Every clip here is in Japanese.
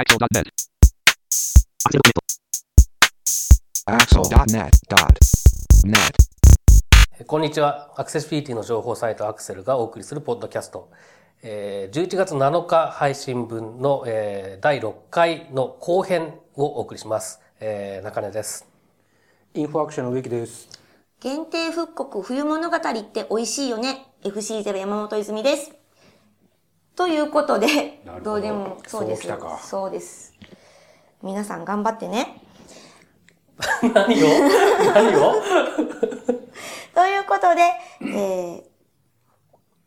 Axel.net. Axel.net.net. こんにちは。アクセシビリティの情報サイトアクセルがお送りするポッドキャスト。えー11月7日配信分の、えー第6回の後編をお送りします。えー中根です。インフォアクションの植木です。限定復刻冬物語って美味しいよね。FC0 山本泉です。ということでどどうでもそうです。そうそうです。皆さん頑張ってね。何を？何を？ということで、えー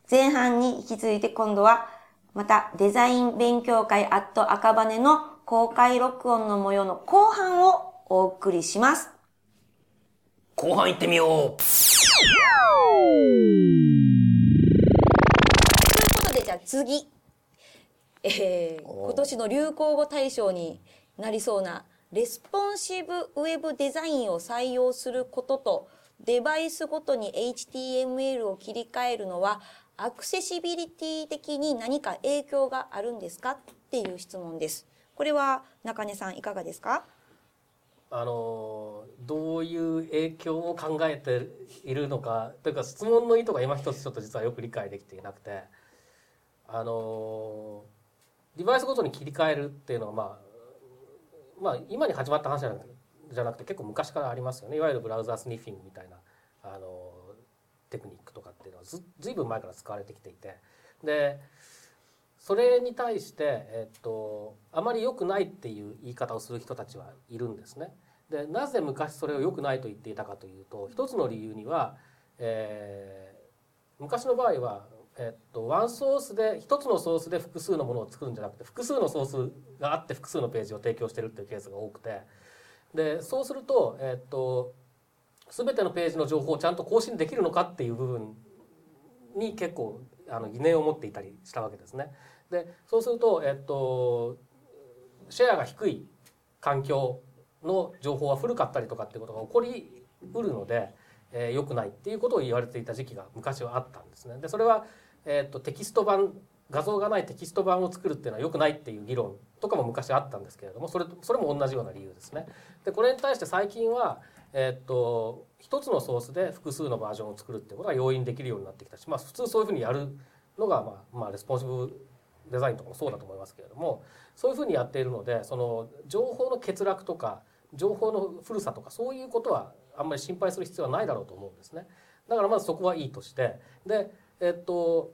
前半に引き続いて今度は、またデザイン勉強会アット赤羽の公開録音の模様の後半をお送りします。後半行ってみようということでじゃあ次、えー今年の流行語大賞になりそうなレスポンシブウェブデザインを採用することとデバイスごとに HTML を切り替えるのはアクセシビリティ的に何か影響があるんですかっていう質問です。これは中根さんいかがですか？あのーどういう影響を考えているのかというか質問の意図が今一つちょっと実はよく理解できていなくてあのーデバイスごとに切り替えるっていうのはまあまあ今に始まった話じゃなくて結構昔からありますよねいわゆるブラウザースニッフィングみたいな、あのテクニックとかっていうのはずずいぶん前から使われてきていてでそれに対して、えっと、あまり良くないっていう言い方をする人たちはいるんですね。でなぜ昔それを良くないと言っていたかというと一つの理由には、えー昔の場合は、えっと、ワンソースで一つのソースで複数のものを作るんじゃなくて複数のソースがあって複数のページを提供してるっていうケースが多くてでそうすると、えっと、全てのページの情報をちゃんと更新できるのかっていう部分に結構あの疑念を持っていたりしたわけですね。でそうすると、えっと、シェアが低い環境の情報は古かったりとかっていうことが起こりうるので、えー、良くないっていうことを言われていた時期が昔はあったんですね。でそれは、えっとテキスト版画像がないテキスト版を作るっていうのは良くないっていう議論とかも昔あったんですけれどもそれそれも同じような理由ですね。でこれに対して最近はえっと一つのソースで複数のバージョンを作るっていうことが容易にできるようになってきたし、まあ、普通そういうふうにやるのが、まあまあ、レスポンシブデザインとかもそうだと思いますけれどもそういうふうにやっているのでその情報の欠落とか情報の古さとかそういうことはあんまり心配する必要はないだろうと思うんですね。だからまずそこはいいとしてで、えっと、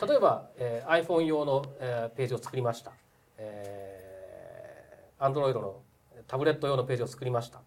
例えば、えー iPhone 用の、えーページを作りました、えー、Android のタブレット用のページを作りました。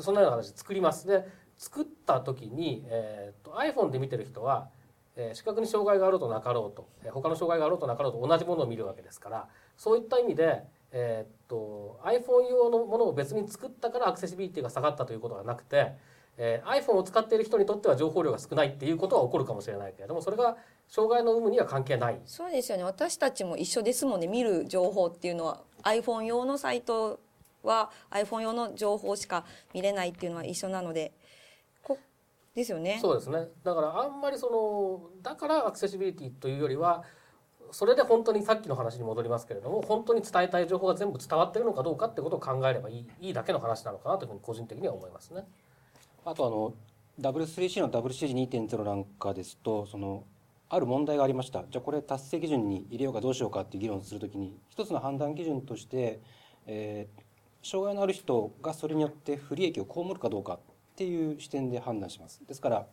そんなような形で作ります。で作った時に、えー、と iPhone で見てる人は、えー視覚に障害があろうとなかろうと、えー他の障害があろうとなかろうと同じものを見るわけですからそういった意味で、えー、と iPhone 用のものを別に作ったからアクセシビリティが下がったということはなくて、えー iPhone を使っている人にとっては情報量が少ないっていうことは起こるかもしれないけれどもそれが障害の有無には関係ない。そうですよね。私たちも一緒ですもんね見る情報っていうのは iPhone 用のサイトは iPhone 用の情報しか見れないっていうのは一緒なのでこですよね。そうですね。だからあんまりそのだからアクセシビリティというよりはそれで本当にさっきの話に戻りますけれども本当に伝えたい情報が全部伝わってるのかどうかってことを考えればいいいいだけの話なのかなというふうに個人的には思いますね。あとあの W3C の WCG2.0 なんかですとそのある問題がありました。じゃあこれ達成基準に入れようかどうしようかっていう議論をするときに一つの判断基準として、えー障害のある人がそれによって不利益を被るかどうかっていう視点で判断します。ですから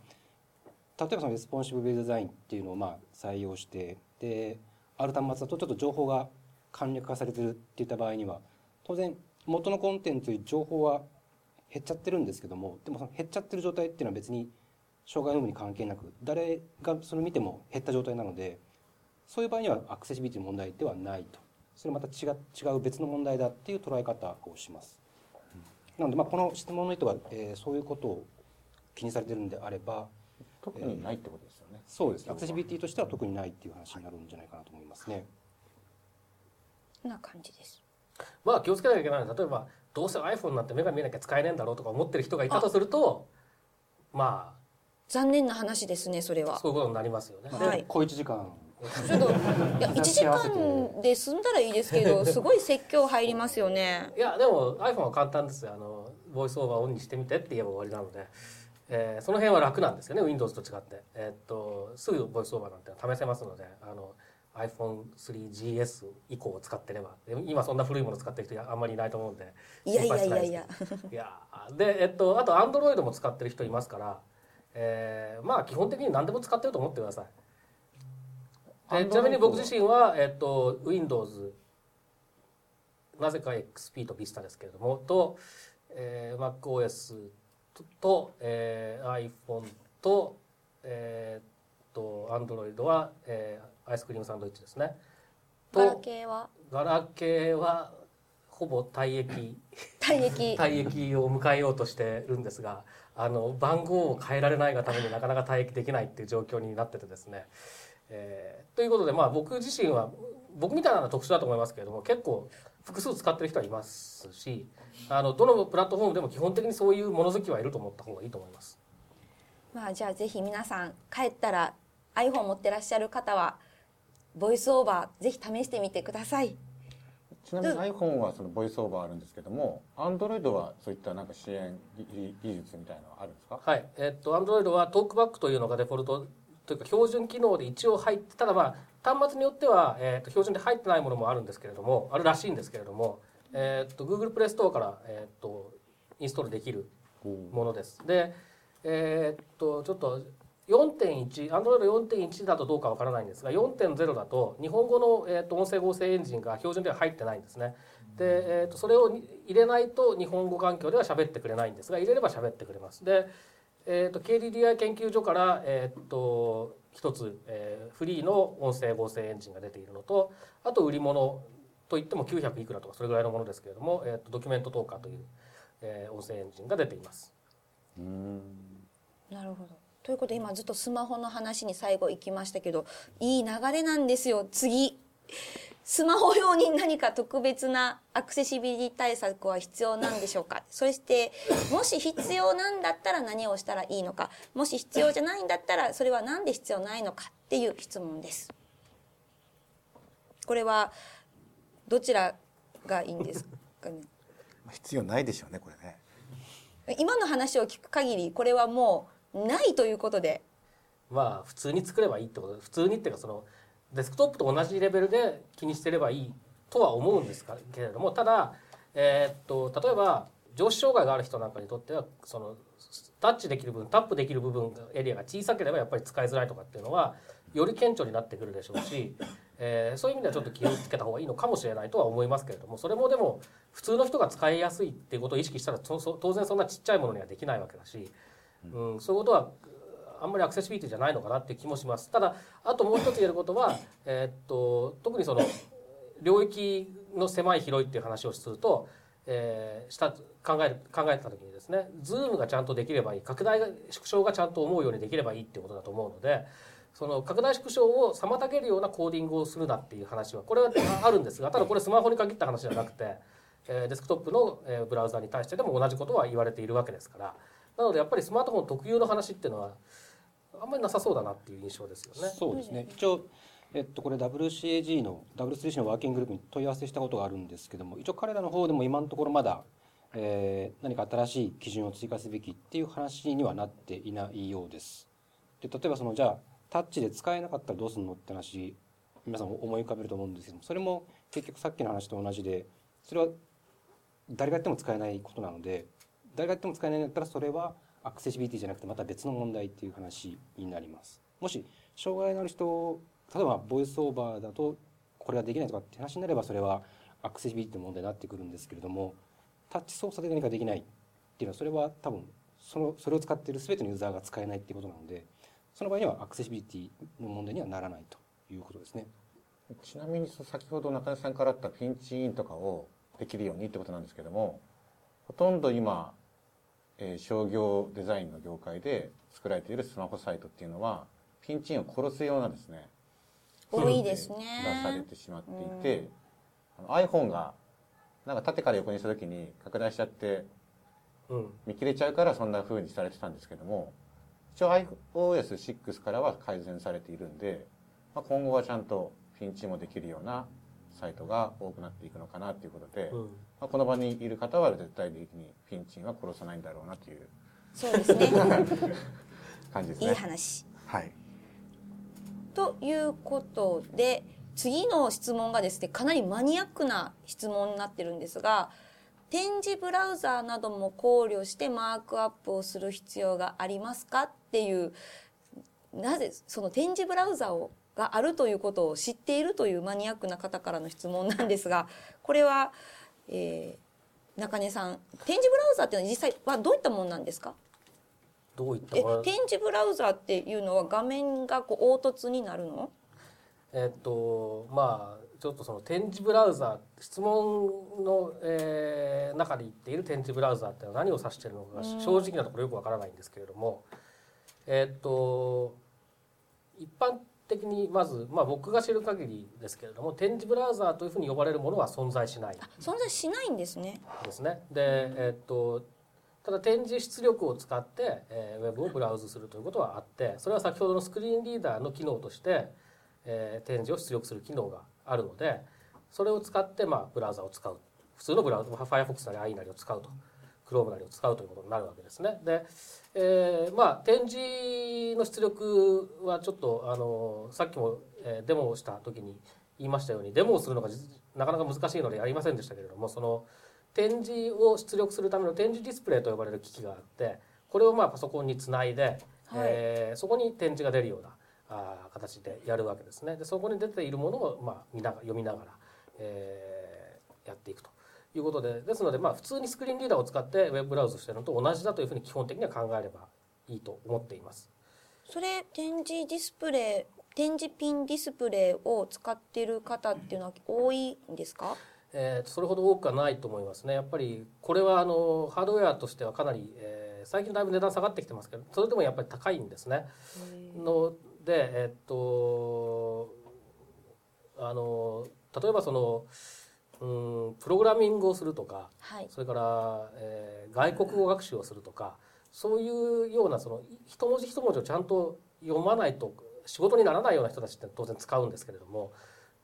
例えばそのレスポンシブウェブデザインっていうのをまあ採用してである端末だとちょっと情報が簡略化されてるっていった場合には当然元のコンテンツより情報は減っちゃってるんですけどもでもその減っちゃってる状態っていうのは別に障害の有無に関係なく誰がそれを見ても減った状態なのでそういう場合にはアクセシビリティの問題ではないとそれまた違う違う別の問題だっていう捉え方をします。なのでまあこの質問の意図は、えーそういうことを気にされてるんであれば特にないってことですよね。そうですねアクセシビリティとしては特にないっていう話になるんじゃないかなと思いますね。こんな感じですまあ気をつけなきゃいけないのは例えばどうせ iPhone なんて目が見えなきゃ使えねえんだろうとか思ってる人がいたとするとま残念な話ですねそれあは。そういうことになりますよね。はい。小一時間。ちょっといや 1時間で済んだらいいですけどすごい説教入りますよね。いやでも iPhone は簡単ですよ。あのボイスオーバーオンにしてみてって言えば終わりなので、えーその辺は楽なんですよね Windows と違って、えーっとすぐボイスオーバーなんて試せますのであの iPhone3GS 以降を使ってれば。で今そんな古いもの使ってる人あんまりいないと思うんで。いやいやいやい心やいやでえっとあと Android も使ってる人いますから、えーまあ基本的に何でも使ってると思ってください。ちなみに僕自身は、えっと、Windows なぜか XP と Vista ですけれどもと、えー、MacOS とと、えー、iPhone と,、えー、と Android は、えーアイスクリームサンドイッチですねガラとケーは？ガラケーはほぼ退役退役 退役を迎えようとしてるんですがあの番号を変えられないがためになかなか退役できないっていう状況になっててですね。えーということでまあ僕自身は僕みたいなのは特殊だと思いますけれども結構複数使ってる人はいますしあのどのプラットフォームでも基本的にそういう物好きはいると思った方がいいと思います。まあじゃあぜひ皆さん帰ったら iPhone 持ってらっしゃる方はボイスオーバーぜひ試してみてください。ちなみに iPhone はそのボイスオーバーあるんですけども Android はそういったなんか支援技技術みたいなのはあるんですか？はい、えっと Android はトークバックというのがデフォルトというか標準機能で一応入ってただまあ端末によっては、えっと標準で入ってないものもあるんですけれどもあるらしいんですけれども、えっと Google プレイストアから、えっとインストールできるものです。で、えーっとちょっと4.1 Android 4.1だとどうかわからないんですが4.0だと日本語の、えーっと音声合成エンジンが標準では入ってないんですね。で、えーっとそれをに入れないと日本語環境では喋ってくれないんですが入れれば喋ってくれます。で、えーっと KDDI 研究所から、えーっと一つ、えーフリーの音声合成エンジンが出ているのとあと売り物といっても900いくらとかそれぐらいのものですけれども、えーっとドキュメントトーカーという、えー音声エンジンが出ています。うんなるほどということで今ずっとスマホの話に最後行きましたけどいい流れなんですよ。次。スマホ用に何か特別なアクセシビリティ対策は必要なんでしょうか？そしてもし必要なんだったら何をしたらいいのか？もし必要じゃないんだったらそれは何で必要ないのかっていう質問です。これはどちらがいいんですかね？まあ必要ないでしょうねこれね。今の話を聞く限りこれはもうないということで。まあ普通に作ればいいってこと。普通にっていうかそのデスクトップと同じレベルで気にしてればいいとは思うんですけれどもただ、えっと例えば上視障害がある人なんかにとってはそのタッチできる部分タップできる部分エリアが小さければやっぱり使いづらいとかっていうのはより顕著になってくるでしょうし、えーそういう意味ではちょっと気をつけた方がいいのかもしれないとは思いますけれどもそれもでも普通の人が使いやすいっていうことを意識したら当然そんなちっちゃいものにはできないわけだし、うん、そういうことはあんまりアクセシビリティじゃないのかなって気もします。ただあともう一つ言えることは、えーっと特にその領域の狭い広いっていう話をすると、えーした考える考えた時にですねズームがちゃんとできればいい。拡大が縮小がちゃんと思うようにできればいいっていうことだと思うのでその拡大縮小を妨げるようなコーディングをするなっていう話はこれはあるんですがただこれスマホに限った話じゃなくて、えデスクトップのブラウザに対してでも同じことは言われているわけですからなのでやっぱりスマートフォン特有の話っていうのはあんまりなさそうだなっていう印象ですよね。そうですね。一応、えっと、これ WCAG の W3C のワーキンググループに問い合わせしたことがあるんですけども、一応彼らの方でも今のところまだ、えー何か新しい基準を追加すべきっていう話にはなっていないようです。で、例えばその、じゃあ、タッチで使えなかったらどうするのって話、皆さん思い浮かべると思うんですけども、それも結局さっきの話と同じで、それは誰がやっても使えないことなので、誰がやっても使えないんだったらそれはアクセシビリティじゃなくてまた別の問題っていう話になります。もし障害のある人例えばボイスオーバーだとこれができないとかって話になればそれはアクセシビリティの問題になってくるんですけれどもタッチ操作で何かできないっていうのはそれは多分そのそれを使っている全てのユーザーが使えないっていうことなのでその場合にはアクセシビリティの問題にはならないということですね。ちなみに先ほど中根さんからあったピンチインとかをできるようにってことなんですけどもほとんど今、えー商業デザインの業界で作られているスマホサイトっていうのはピンチインを殺すようなですね多いですね。出されてしまっていて、あの iPhone がなんか縦から横にした時に拡大しちゃってうん。見切れちゃうからそんな風にされてたんですけども一応 iOS6 からは改善されているんでまあ、今後はちゃんとピンチもできるようなサイトが多くなっていくのかなということで、うんまあ、この場にいる方は絶対的にピンチンは殺さないんだろうなというそうですね 感じですね。いい話はい。ということで次の質問がですねかなりマニアックな質問になってるんですが展示ブラウザーなども考慮してマークアップをする必要がありますかっていうなぜその展示ブラウザをがあるということを知っているというマニアックな方からの質問なんですがこれは、えー中根さん展示ブラウザーっていうのは実際はどういったものなんですか？どういったえ展示ブラウザーっていうのは画面がこう凹凸になるの？えっとまあちょっとその展示ブラウザー質問の、えー中で言っている展示ブラウザーっていうのは何を指しているのかうん。正直なところよくわからないんですけれどもえっと一般的にまず、まあ、僕が知る限りですけれども展示ブラウザーというふうに呼ばれるものは存在しない。あ存在しないんですね。ですね。で、えっとただ展示出力を使って、えーウェブをブラウズするということはあってそれは先ほどのスクリーンリーダーの機能として、えー展示を出力する機能があるのでそれを使って、まあ、ブラウザを使う。普通のブラウザ Firefox なり i なりを使うと Chrome なりを使うということになるわけですね。で、えーまあ展示の出力はちょっとあのさっきも、えーデモをした時に言いましたようにデモをするのが実なかなか難しいのでやりませんでしたけれどもその展示を出力するための展示ディスプレイと呼ばれる機器があってこれをまあパソコンにつないで、えーそこに展示が出るようなあー形でやるわけですね。でそこに出ているものをまあ見なが読みながら、えーやっていくということでですのでまあ普通にスクリーンリーダーを使ってウェブブラウズしてるのと同じだというふうに基本的には考えればいいと思っています。それ展示ディスプレイ展示ピンディスプレイを使っている方っていうのは多いんですか？えーそれほど多くはないと思いますね。やっぱりこれはあのハードウェアとしてはかなり、えー最近だいぶ値段下がってきてますけどそれでもやっぱり高いんですね。のでえっとあの例えばそのうんプログラミングをするとかはいそれから、えー外国語学習をするとかそういうようなその一文字一文字をちゃんと読まないと仕事にならないような人たちって当然使うんですけれども、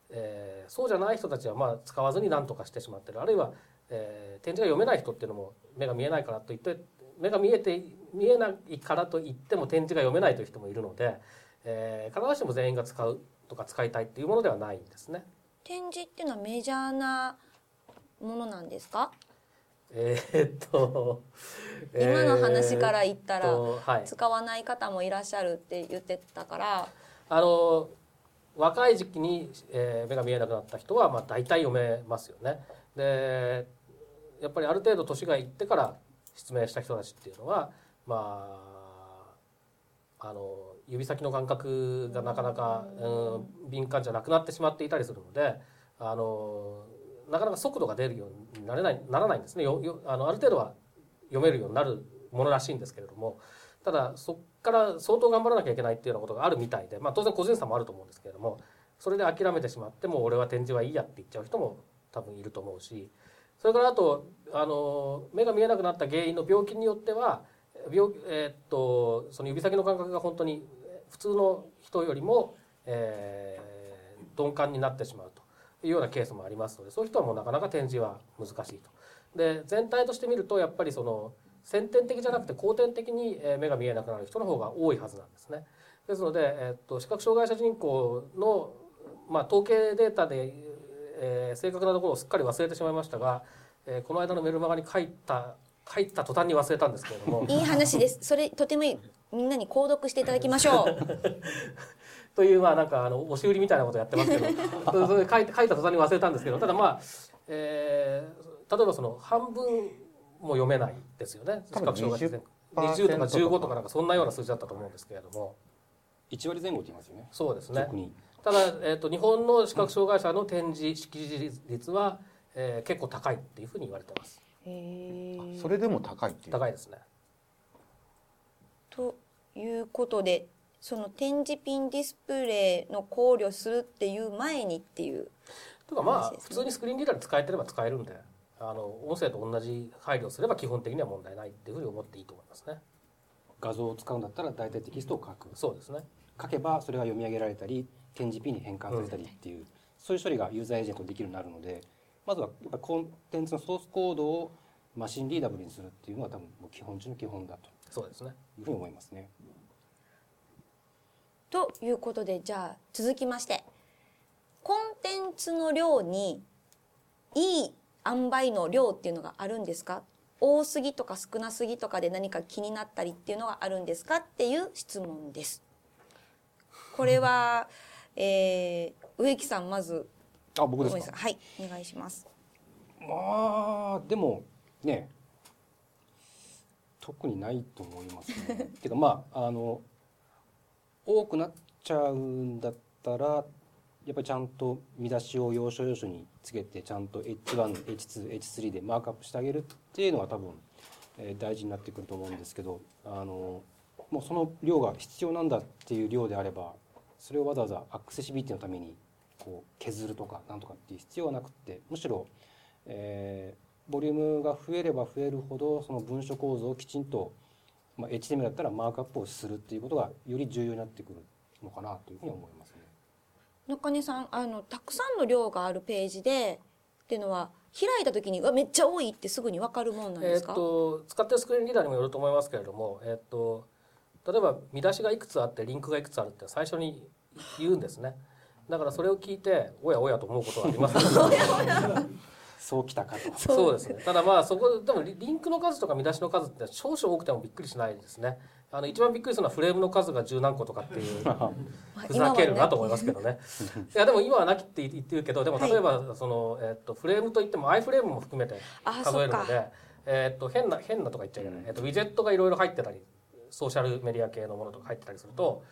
えーそうじゃない人たちはまあ使わずに何とかしてしまってるあるいは、えー点字が読めない人っていうのも目が見えないからといって目が見えて見えないからといっても点字が読めないという人もいるので、えー必ずしも全員が使うとか使いたいっていうものではないんですね。展示っていうのはメジャーなものなんですか？えーっと 今の話から言ったらはい、使わない方もいらっしゃるって言ってたから。あの若い時期に、えー目が見えなくなった人は、まあ、大体読めますよね。でやっぱりある程度年がいってから失明した人たちっていうのはまああの指先の感覚がなかなか、うん、敏感じゃなくなってしまっていたりするのであのなかなか速度が出るようになれないならないんですね。よよあのある程度は読めるようになるものらしいんですけれどもただそこから相当頑張らなきゃいけないっていうようなことがあるみたいで、まあ、当然個人差もあると思うんですけれどもそれで諦めてしまってもう俺は展示はいいやって言っちゃう人も多分いると思うしそれからあとあの目が見えなくなった原因の病気によっては病、えーっとその指先の感覚が本当に普通の人よりも、えー鈍感になってしまうというようなケースもありますのでそういう人はもうなかなか展示は難しいと。で全体として見るとやっぱりその先天的じゃなくて後天的に目が見えなくなる人の方が多いはずなんですね。ですので、えっと視覚障害者人口の、まあ、統計データで、えー正確なところをすっかり忘れてしまいましたが、えーこの間のメルマガに書いた書いた途端に忘れたんですけれども。いい話です。それとてもいいみんなに購読していただきましょう。というまあなんかあの押し売りみたいなことやってますけど。それ書いて書いた途端に忘れたんですけどただまあ、えー例えばその半分も読めないですよね。視覚障害者人20% 20とか15とか。なんかそんなような数字だったと思うんですけれども。1割前後って言いますよね。そうですね。特に。ただ、えー、と日本の視覚障害者の展示識字率は、えー結構高いっていうふうに言われてますそれでも高いっていう。高いですね。ということでその展示ピンディスプレイの考慮するっていう前にっていうとかまあ普通にスクリーンリーダーで使えてれば使えるんであの音声と同じ配慮をすれば基本的には問題ないっていうふうに思っていいと思いますね。画像を使うんだったら大体テキストを書く。そうですね。書けばそれが読み上げられたり点 GP に変換されたりっていう、そういう処理がユーザーエージェントでできるようになるのでまずはやっぱコンテンツのソースコードをマシンリーダブルにするっていうのは多分もう基本中の基本だとそうですねいうふうに思いますね。ということでじゃあ続きましてコンテンツの量にいい塩梅の量っていうのがあるんですか？多すぎとか少なすぎとかで何か気になったりっていうのがあるんですか？っていう質問です。これは、えー、植木さんまずあ僕ですか？はいお願いします。まあでもね特にないと思いますね。けどまああの多くなっちゃうんだったらやっぱりちゃんと見出しを要所要所につけてちゃんと H1、H2、H3 でマークアップしてあげるっていうのが多分、えー大事になってくると思うんですけどあのもうその量が必要なんだっていう量であればそれをわざわざアクセシビリティのためにこう削るとかなんとかっていう必要はなくってむしろえーボリュームが増えれば増えるほどその文書構造をきちんと、まあ、HTML だったらマークアップをするっていうことがより重要になってくるのかなというふうに思いますね。中根さんあのたくさんの量があるページでっていうのは開いた時にうわめっちゃ多いってすぐに分かるもんなんですか、と使ってるスクリーンリーダーにもよると思いますけれども、えーっと例えば見出しがいくつあってリンクがいくつあるって最初に言うんですねだからそれを聞いておやおやと思うことはあります。け どそうきたかと。そう。ですね。ただまあそこでもリリンクの数とか見出しの数って少々多くてもびっくりしないですね。あの一番びっくりするのはフレームの数が十何個とかっていう ふざけるなと思いますけどね。いやでも今はなきって言ってるけどでも例えばその、えっとフレームといっても i フレームも含めてあ数えるので、えっと変な変なとか言っちゃいけない。えっとウィジェットがいろいろ入ってたり、ソーシャルメディア系のものとか入ってたりすると、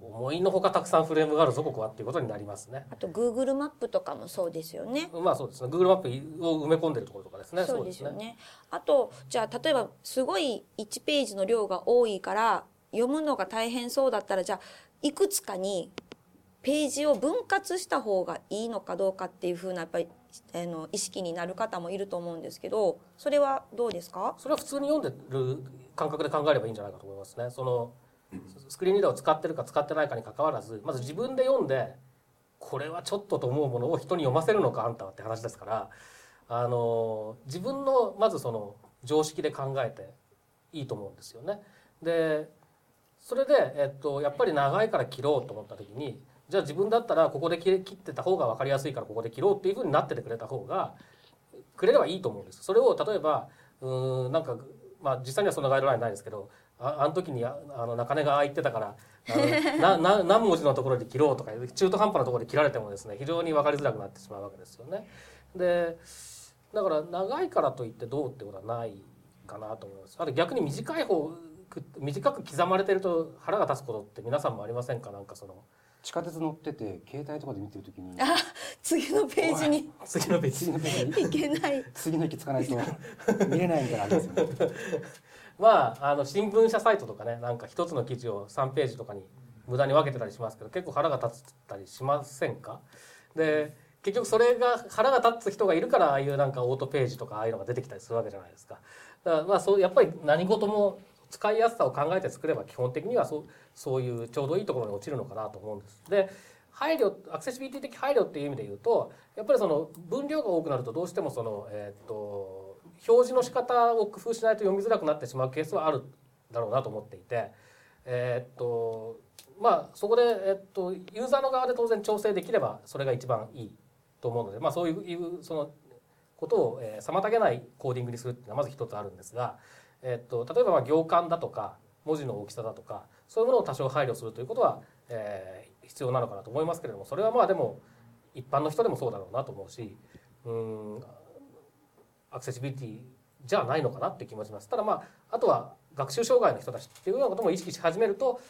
思いのほかたくさんフレームがあるぞここはっていうことになりますね。あと Google マップとかもそうですよね。まあそうですね。Google マップを埋め込んでるところとかですね。そうですよね。あとじゃあ例えばすごい1ページの量が多いから読むのが大変そうだったらじゃあいくつかにページを分割した方がいいのかどうかっていうふうなやっぱりあの意識になる方もいると思うんですけどそれはどうですか？それは普通に読んでる感覚で考えればいいんじゃないかと思いますね。そのスクリーンリーダーを使ってるか使ってないかに関わらずまず自分で読んでこれはちょっとと思うものを人に読ませるのかあんたはって話ですからあの自分のまずその常識で考えていいと思うんですよね。でそれで、えっと、やっぱり長いから切ろうと思った時にじゃあ自分だったらここで切ってた方が分かりやすいからここで切ろうっていうふうになっててくれた方がくれればいいと思うんです。それを例えばうんなんかまあ実際にはそんなガイドラインないですけどああの時にあの中根がああ言ってたからあのな な何文字のところで切ろうとか中途半端なところで切られてもですね非常に分かりづらくなってしまうわけですよね。でだから長いからといってどうってことはないかなと思います。あと逆に短い方短く刻まれてると腹が立つことって皆さんもありませんか？なんかその地下鉄乗ってて携帯とかで見てるときに次のページに次の別次のページに いけない。次の駅つかないと 見れないみたいなのあるんですよね。まああの新聞社サイトとかねなんか一つの記事を3ページとかに無駄に分けてたりしますけど結構腹が立ったりしませんか？で結局それが腹が立つ人がいるからああいうなんかオートページとかああいうのが出てきたりするわけじゃないですか。だからまあそうやっぱり何事も使いやすさを考えて作れば基本的にはそうそういうちょうどいいところに落ちるのかなと思うんです。で配慮アクセシビリティ的配慮っていう意味で言うとやっぱりその分量が多くなるとどうしてもそのえーっと表示の仕方を工夫しないと読みづらくなってしまうケースはあるだろうなと思っていてえーっとまあそこでえーっとユーザーの側で当然調整できればそれが一番いいと思うのでまあそういうそのことを、えー妨げないコーディングにするっていうのはまず一つあるんですが、えっと例えばまあ行間だとか文字の大きさだとかそういうものを多少配慮するということは、えー必要なのかなと思いますけれどもそれはまあでも一般の人でもそうだろうなと思うしうんアクセシビリティじゃないのかなって気もします。ただまああとは学習障害の人たちっていうようなことも意識し始めると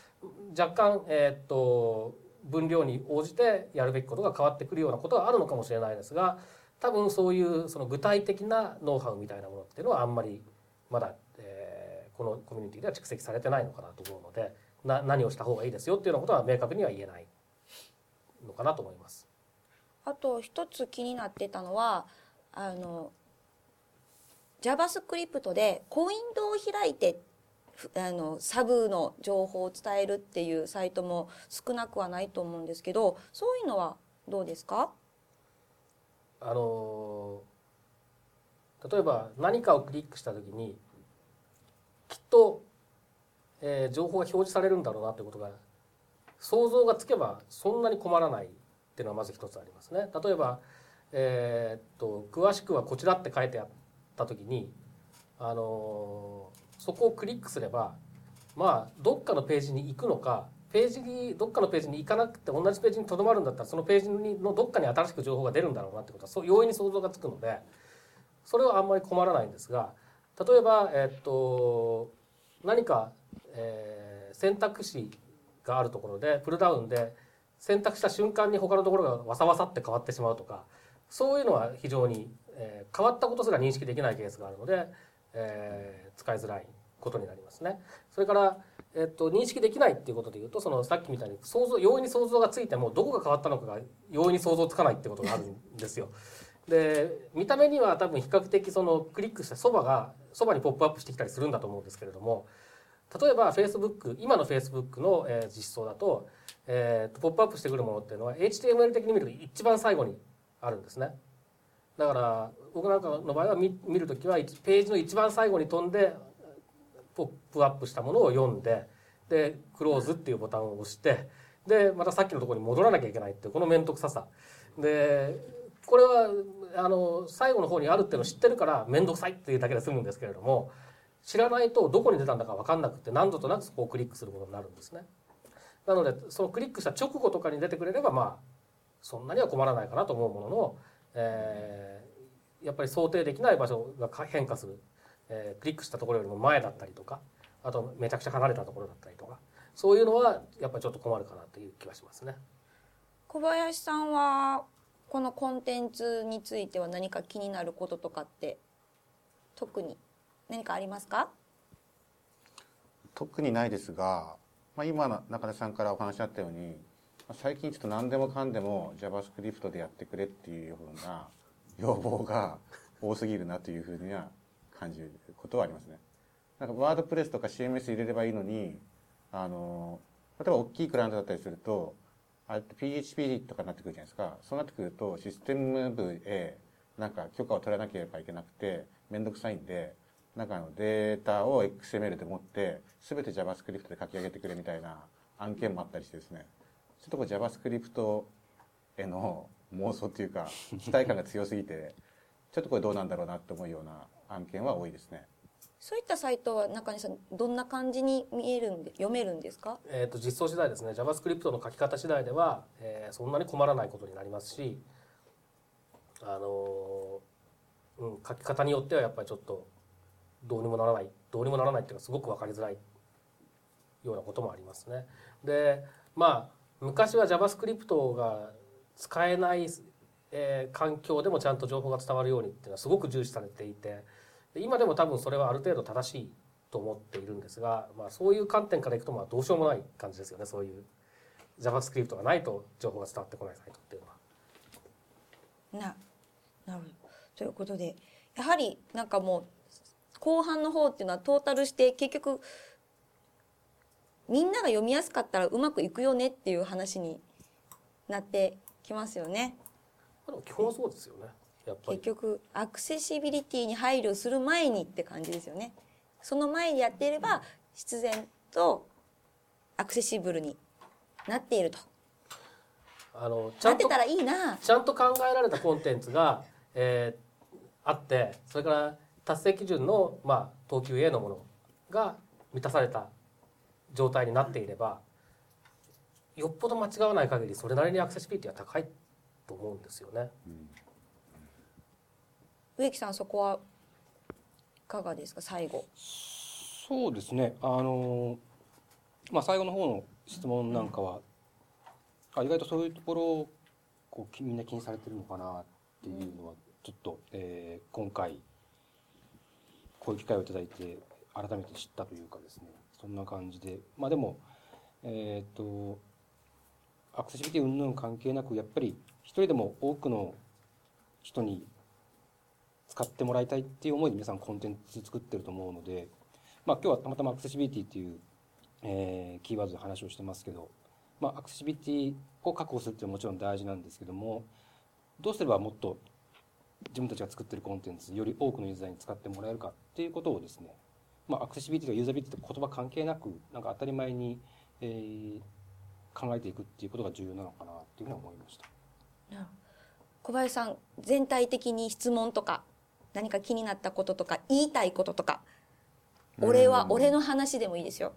若干、えーっと分量に応じてやるべきことが変わってくるようなことはあるのかもしれないですが多分そういうその具体的なノウハウみたいなものっていうのはあんまりまだ、このコミュニティでは蓄積されてないのかなと思うのでな何をした方がいいですよっていうようなことは明確には言えないのかなと思います。あと一つ気になってたのはあの JavaScript でコインドを開いてふあのサブの情報を伝えるっていうサイトも少なくはないと思うんですけどそういうのはどうですか？あの例えば何かをクリックした時にきっと、えー情報が表示されるんだろうなということが想像がつけばそんなに困らないっていうのはまず一つありますね。例えば、えーっと詳しくはこちらって書いてあった時に、あのーそこをクリックすればまあどっかのページに行くのかページにどっかのページに行かなくて同じページにとどまるんだったらそのページのどっかに新しく情報が出るんだろうなってことはそう容易に想像がつくのでそれはあんまり困らないんですが例えば、えっと何か、えー選択肢があるところでプルダウンで選択した瞬間に他のところがわさわさって変わってしまうとかそういうのは非常に、えー変わったことすら認識できないケースがあるので、えー使いづらいことになりますね。それからえっと、認識できないっていうことでいうとそのさっきみたいに想像容易に想像がついてもどこが変わったのかが容易に想像つかないってことがあるんですよ。で見た目には多分比較的そのクリックしたそばがそばにポップアップしてきたりするんだと思うんですけれども例えば Facebook 今の Facebook の、え実装だと,、えーとポップアップしてくるものっていうのは HTML 的に見ると一番最後にあるんですね。だから僕なんかの場合は見るときはページの一番最後に飛んでポップアップしたものを読んででクローズっていうボタンを押してでまたさっきのところに戻らなきゃいけないっていうこの面倒くささでこれはあの最後の方にあるっていうのを知ってるから面倒くさいっていうだけで済むんですけれども知らないとどこに出たんだか分かんなくて何度となくそこをクリックすることになるんですね。なのでそのクリックした直後とかに出てくれればまあそんなには困らないかなと思うものの、えーやっぱり想定できない場所が変化する、えークリックしたところよりも前だったりとかあとめちゃくちゃ離れたところだったりとかそういうのはやっぱりちょっと困るかなという気はしますね。小林さんはこのコンテンツについては何か気になることとかって特に何かありますか？特にないですが、まあ、今の中根さんからお話あったように最近ちょっと何でもかんでも JavaScript でやってくれっていうような 要望が 多すぎるなというふうには感じることはありますね。なんかワードプレスとか CMS 入れればいいのにあの例えば大きいクライアントだったりするとあれって PHP とかになってくるじゃないですかそうなってくるとシステム部へなんか許可を取らなければいけなくて面倒くさいんでなんかあのデータを XML で持って全て JavaScript で書き上げてくれみたいな案件もあったりしてですねちょっとこう JavaScript への妄想っていうか期待感が強すぎてちょっとこれどうなんだろうなって思うような案件は多いですね。そういったサイトは中西さんどんな感じに見えるんで読めるんですか？えー、と実装次第ですね JavaScript の書き方次第では、えーそんなに困らないことになりますし、あのーうん、書き方によってはやっぱりちょっとどうにもならないどうにもならないっていうのはすごく分かりづらいようなこともありますね。でまあ昔は JavaScript が使えない、えー環境でもちゃんと情報が伝わるようにっていうのはすごく重視されていて今でも多分それはある程度正しいと思っているんですが、まあ、そういう観点からいくとまあどうしようもない感じですよねそういう JavaScript がないと情報が伝わってこないサイトっていうのは。ななるということでやはりなんかもう後半の方っていうのはトータルして結局みんなが読みやすかったらうまくいくよねっていう話になってきますよね。でも基本はそうですよね結局アクセシビリティに配慮する前にって感じですよね。その前にやっていれば必然とアクセシブルになっていると。あのちゃとなんってたらいいな。ちゃんと考えられたコンテンツが、えーあってそれから達成基準の、まあ、等級 A のものが満たされた状態になっていればよっぽど間違わない限りそれなりにアクセシビリティは高いと思うんですよね。植木さんそこはいかがですか？最後。そうですね。あのまあ最後の方の質問なんかは、あ意外とそういうところをこうきみんな気にされてるのかなっていうのはちょっと、えー今回こういう機会をいただいて改めて知ったというかですね。そんな感じで。まあでもえっ、とアクセシビリティ云々関係なくやっぱり一人でも多くの人に使ってもらいたいっていう思いで皆さんコンテンツ作ってると思うのでまあ、今日はたまたまアクセシビリティっていう、えーキーワードで話をしてますけど、まあ、アクセシビリティを確保するっていうのはもちろん大事なんですけどもどうすればもっと自分たちが作ってるコンテンツより多くのユーザーに使ってもらえるかっていうことをですね、まあ、アクセシビリティとかユーザビリティと言葉関係なくなんか当たり前に、えー考えていくっていうことが重要なのかなっていうふうに思いました。小林さん全体的に質問とか何か気になったこととか言いたいこととか俺は俺の話でもいいですよ。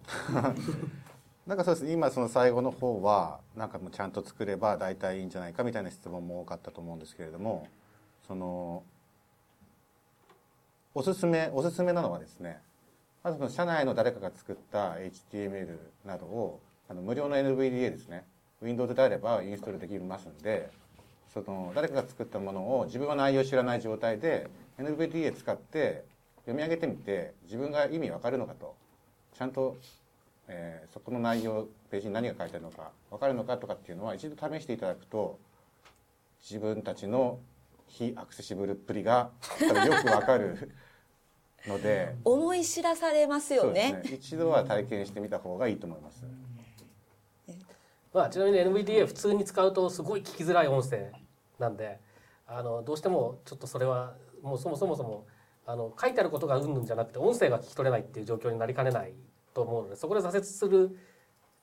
なんかそうです。ね今その最後の方はなんかもうちゃんと作れば大体いいんじゃないかみたいな質問も多かったと思うんですけれどもそのおすすめおすすめなのはですねまずその社内の誰かが作った HTML などをあの無料の NVDA ですね。Windows であればインストールできますんでその誰かが作ったものを自分は内容を知らない状態で NVDA 使って読み上げてみて自分が意味わかるのかと。ちゃんとえーそこの内容ページに何が書いてあるのか分かるのかとかっていうのは一度試していただくと自分たちの非アクセシブルっぷりが多分よく分かるので。思い知らされますよそうねですね。一度は体験してみた方がいいと思います。まあ、ちなみに NVDA 普通に使うとすごい聞きづらい音声なんであのどうしてもちょっとそれはもうそもそもそもあの書いてあることがうんぬんじゃなくて音声が聞き取れないっていう状況になりかねないと思うのでそこで挫折する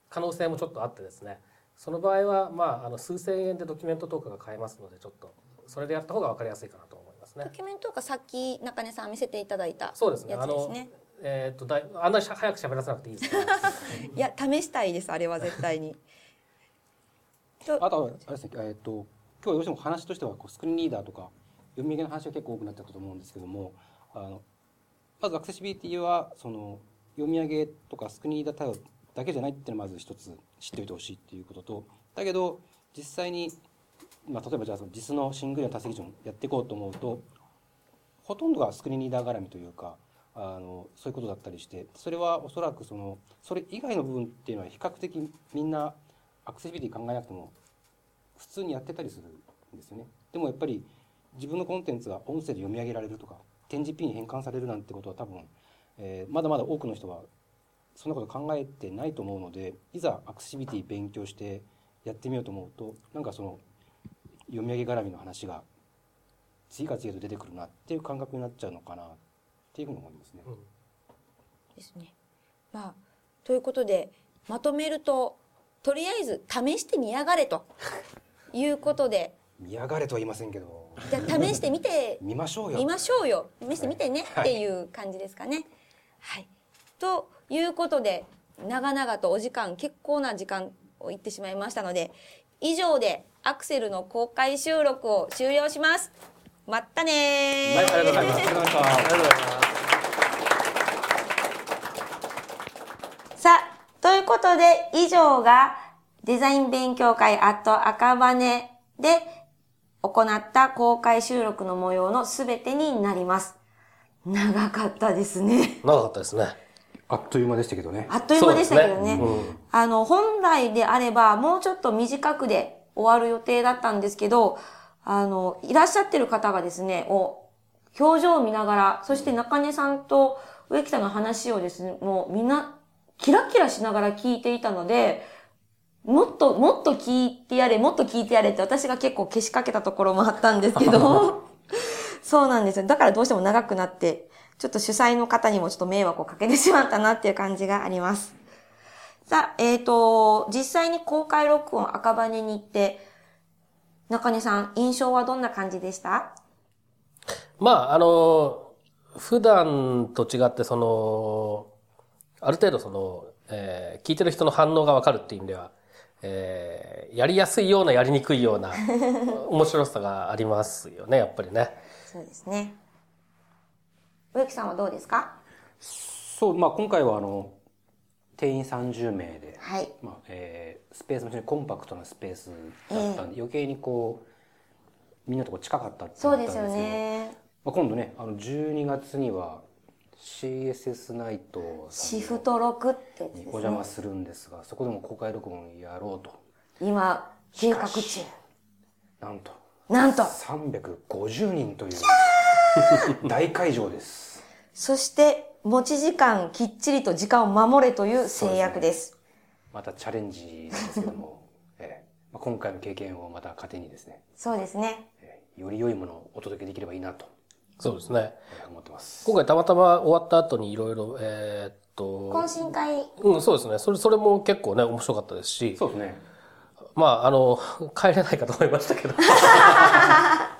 可能性もちょっとあってですね。その場合は、まあ、あの数千円でドキュメントとかが買えますのでちょっとそれでやった方が分かりやすいかなと思いますね。ドキュメントがさっき中根さん見せていただいたそうですね。やつですね。えー、とだいあんなに早く喋らせなくていいですか？いや試したいですあれは絶対に。と あとはあれですね、えっ、と今日はどうしても話としてはこうスクリーンリーダーとか読み上げの話が結構多くなったと思うんですけども、あのまずアクセシビリティはその読み上げとかスクリーンリーダー対応だけじゃないっていうのをまず一つ知っておいてほしいっていうことと、だけど実際にまあ例えばじゃあその JIS のシングルの達成基準やっていこうと思うと、ほとんどがスクリーンリーダー絡みというか。あのそういうことだったりしてそれはおそらくそのそれ以外の部分っていうのは比較的みんなアクセシビリティ考えなくても普通にやってたりするんですよねでもやっぱり自分のコンテンツが音声で読み上げられるとか展示 P に変換されるなんてことは多分、えーまだまだ多くの人はそんなこと考えてないと思うのでいざアクセシビリティ勉強してやってみようと思うとなんかその読み上げ絡みの話が次から次へと出てくるなっていう感覚になっちゃうのかなっていうふうに思いますね。ですねまあということでまとめるととりあえず試してみやがれということで見やがれとは言いませんけど。じゃあ試してみて。見ましょうよ。見ましょうよ。見せてみてね。はい。っていう感じですかね。はい、ということで長々とお時間結構な時間を言ってしまいましたので以上でアクセルの公開収録を終了します。まったねー。はい。ありがとうございましたありがとうございます。さあ、ということで、以上がデザイン勉強会アット赤羽で行った公開収録の模様のすべてになります。長かったですね。長かったですねあっという間でしたけどね。あっという間でしたけどね。ねうんあの、本来であれば、もうちょっと短くで終わる予定だったんですけど、あの、いらっしゃってる方がですね、お表情を見ながら、そして中根さんと植木さんの話をですね、もうみんな、キラキラしながら聞いていたので、もっと、もっと聞いてやれ、もっと聞いてやれって私が結構消しかけたところもあったんですけど、そうなんですよ。だからどうしても長くなって、ちょっと主催の方にもちょっと迷惑をかけてしまったなっていう感じがあります。さあ、えっ、と、実際に公開録音赤羽に行って、中根さん、印象はどんな感じでした？まああの普段と違ってそのある程度その、えー聞いてる人の反応が分かるっていう意味では、えーやりやすいようなやりにくいような 面白さがありますよねやっぱりね。そうですね。植木さんはどうですか？そう、まあ今回はあの、定員30名で、はい。まあえースペースも非常にコンパクトなスペースだったんで、余計にこうみんなとこう近かったってそうですよなったんけどね。まあ、今度ねあの12月には CSS ナイトシフト6ってやつにですね。お邪魔するんですがそこでも公開録音やろうと今、計画中。なんとなんと。350人という大会場ですそして、持ち時間きっちりと時間を守れという制約です。またチャレンジなんですけども、今回の経験をまた糧にですね、そうですね。ええより良いものをお届けできればいいなとそうですね。ええ思ってます。今回たまたま終わった後にいろいろ、えーっと、懇親会、うん、そうですね。それ、それも結構ね、面白かったですし、そうですね。まあ、あの、帰れないかと思いましたけど。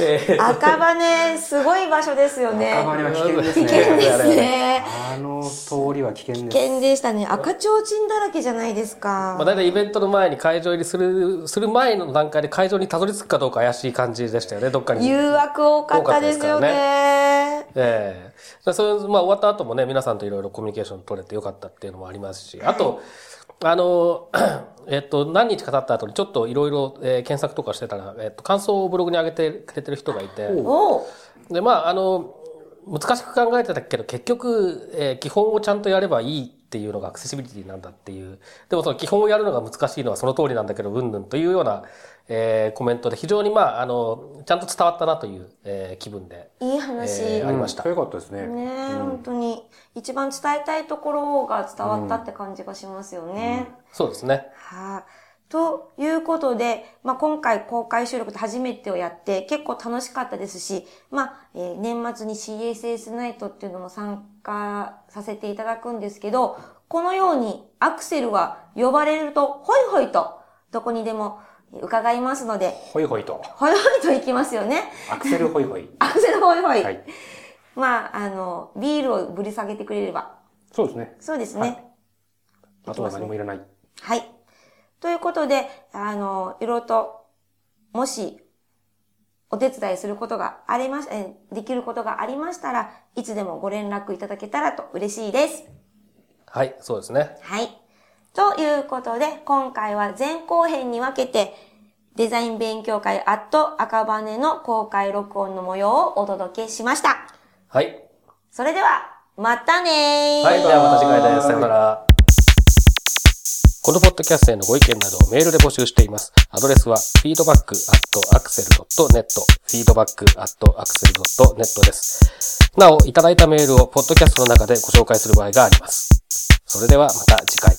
えー赤羽、すごい場所ですよね。赤羽は危険です危ね。険ですね。あの通りは危険です。危険でしたね。赤ちょうちんだらけじゃないですか。まあ、大体イベントの前に会場入りする、する前の段階で会場にたどり着くかどうか怪しい感じでしたよね、どっかに。誘惑多かったですよね。ええそれ、まあ終わった後もね、皆さんといろいろコミュニケーション取れてよかったっていうのもありますし、あと、あの、えっと、何日か経った後にちょっといろいろえー検索とかしてたら、えっと、感想をブログに上げてくれてる人がいて、で、まあ、あの、難しく考えてたけど、結局、えー基本をちゃんとやればいいっていうのがアクセシビリティなんだっていう。でもその基本をやるのが難しいのはその通りなんだけど、うんぬんというような、えーコメントで非常にまあ、あの、ちゃんと伝わったなという、えー気分で、いい話。えーありましたよかったですね。ねえ、本当に一番伝えたいところが伝わったって感じがしますよね。そうですね。はい、ということで、まあ、今回公開収録で初めてをやって結構楽しかったですし、まあ、えー年末に CSS ナイトっていうのも参加させていただくんですけど、このようにアクセルは呼ばれるとホイホイとどこにでも伺いますので、ホイホイと。ホイホイと行きますよね。アクセルホイホイ。アクセルホイホイ。はい。まあ、あの、ビールをぶり下げてくれれば。そうですね。そうですね。あとは何もいらない。はい。ということで、あの、いろいろと、もし、お手伝いすることがありまし、えーできることがありましたらいつでもご連絡いただけたらと嬉しいです。はい、そうですね。はい。ということで、今回は前後編に分けて、デザイン勉強会アット赤羽の公開録音の模様をお届けしました。はい。それでは、またねーはい、ではまた次回です。さよなら。このポッドキャストへのご意見などをメールで募集しています。アドレスは feedback.axel.net feedback.axel.net です。なお、いただいたメールをポッドキャストの中でご紹介する場合があります。それではまた次回。